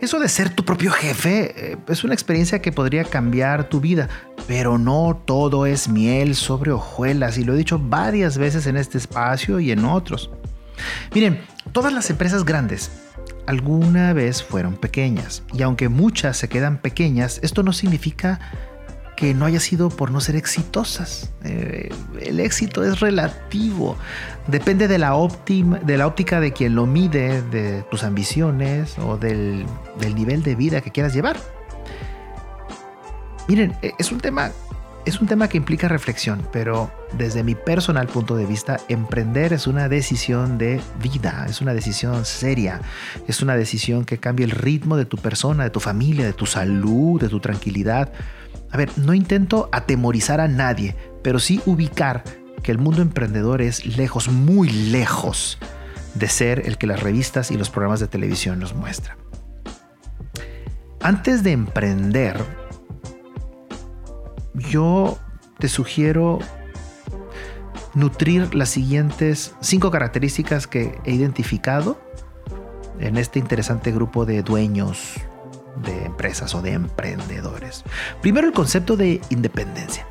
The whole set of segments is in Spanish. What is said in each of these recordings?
Eso de ser tu propio jefe eh, es una experiencia que podría cambiar tu vida, pero no todo es miel sobre hojuelas y lo he dicho varias veces en este espacio y en otros. Miren, todas las empresas grandes alguna vez fueron pequeñas y aunque muchas se quedan pequeñas, esto no significa que no haya sido por no ser exitosas. Eh, el éxito es relativo, depende de la, de la óptica de quien lo mide, de tus ambiciones o del, del nivel de vida que quieras llevar. Miren, e, es un tema es un tema que implica reflexión, pero desde mi personal punto de vista, emprender es una decisión de vida, es una decisión seria, es una decisión que cambia el ritmo de tu persona, de tu familia, de tu salud, de tu tranquilidad. A ver, no intento atemorizar a nadie, pero sí ubicar que el mundo emprendedor es lejos, muy lejos de ser el que las revistas y los programas de televisión nos muestran. Antes de emprender, yo te sugiero nutrir las siguientes cinco características que he identificado en este interesante grupo de dueños de empresas o de emprendedores. Primero el concepto de independencia.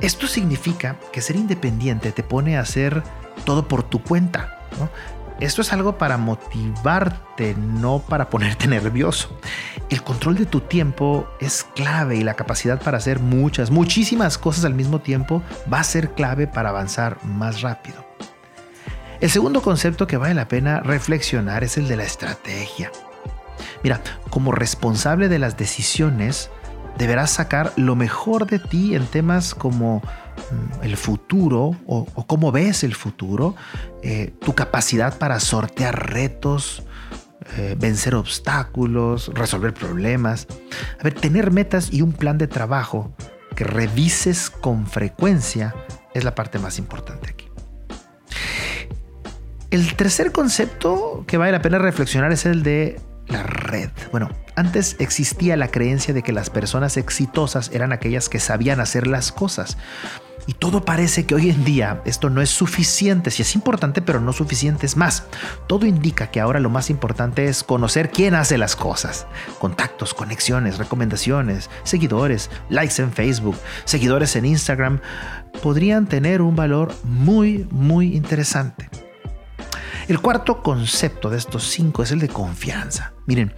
Esto significa que ser independiente te pone a hacer todo por tu cuenta. Esto es algo para motivarte, no para ponerte nervioso. El control de tu tiempo es clave y la capacidad para hacer muchas, muchísimas cosas al mismo tiempo va a ser clave para avanzar más rápido. El segundo concepto que vale la pena reflexionar es el de la estrategia. Mira, como responsable de las decisiones, deberás sacar lo mejor de ti en temas como mm, el futuro o, cómo ves el futuro, eh, tu capacidad para sortear retos, eh, vencer obstáculos, resolver problemas. A ver, tener metas y un plan de trabajo que revises con frecuencia es la parte más importante aquí. El tercer concepto que vale la pena reflexionar es el de la red. Bueno, antes existía la creencia de que las personas exitosas eran aquellas que sabían hacer las cosas. Y todo parece que hoy en día esto no es suficiente, si es importante, pero no suficiente es más. Todo indica que ahora lo más importante es conocer quién hace las cosas. Contactos, conexiones, recomendaciones, seguidores, likes en Facebook, seguidores en Instagram, podrían tener un valor muy, muy interesante. El cuarto concepto de estos cinco es el de confianza. Miren,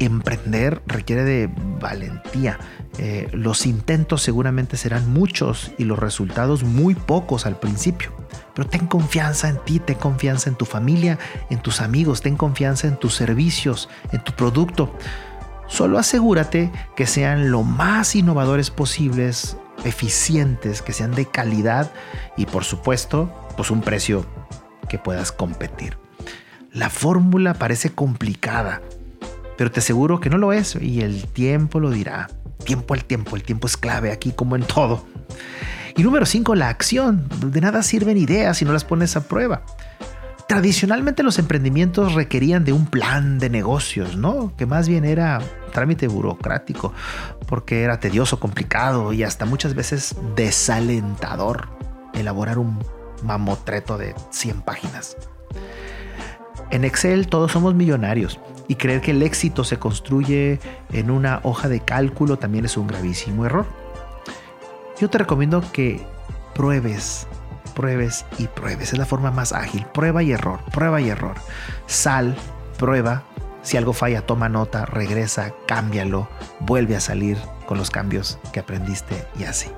emprender requiere de valentía. Eh, los intentos seguramente serán muchos y los resultados muy pocos al principio. Pero ten confianza en ti, ten confianza en tu familia, en tus amigos, ten confianza en tus servicios, en tu producto. Solo asegúrate que sean lo más innovadores posibles, eficientes, que sean de calidad y por supuesto, pues un precio que puedas competir. La fórmula parece complicada, pero te aseguro que no lo es y el tiempo lo dirá. Tiempo al tiempo, el tiempo es clave aquí como en todo. Y número 5, la acción. De nada sirven ideas si no las pones a prueba. Tradicionalmente los emprendimientos requerían de un plan de negocios, ¿no? Que más bien era trámite burocrático, porque era tedioso, complicado y hasta muchas veces desalentador elaborar un mamotreto de 100 páginas. En Excel todos somos millonarios y creer que el éxito se construye en una hoja de cálculo también es un gravísimo error. Yo te recomiendo que pruebes, pruebes y pruebes. Es la forma más ágil. Prueba y error, prueba y error. Sal, prueba. Si algo falla, toma nota, regresa, cámbialo, vuelve a salir con los cambios que aprendiste y así.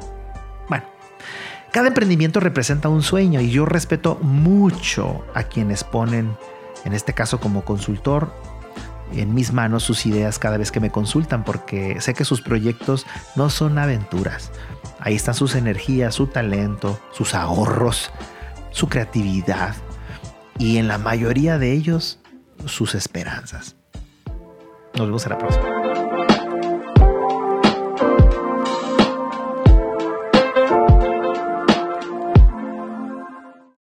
Bueno, cada emprendimiento representa un sueño y yo respeto mucho a quienes ponen, en este caso como consultor, en mis manos sus ideas cada vez que me consultan porque sé que sus proyectos no son aventuras. Ahí están sus energías, su talento, sus ahorros, su creatividad y en la mayoría de ellos sus esperanzas. Nos vemos en la próxima.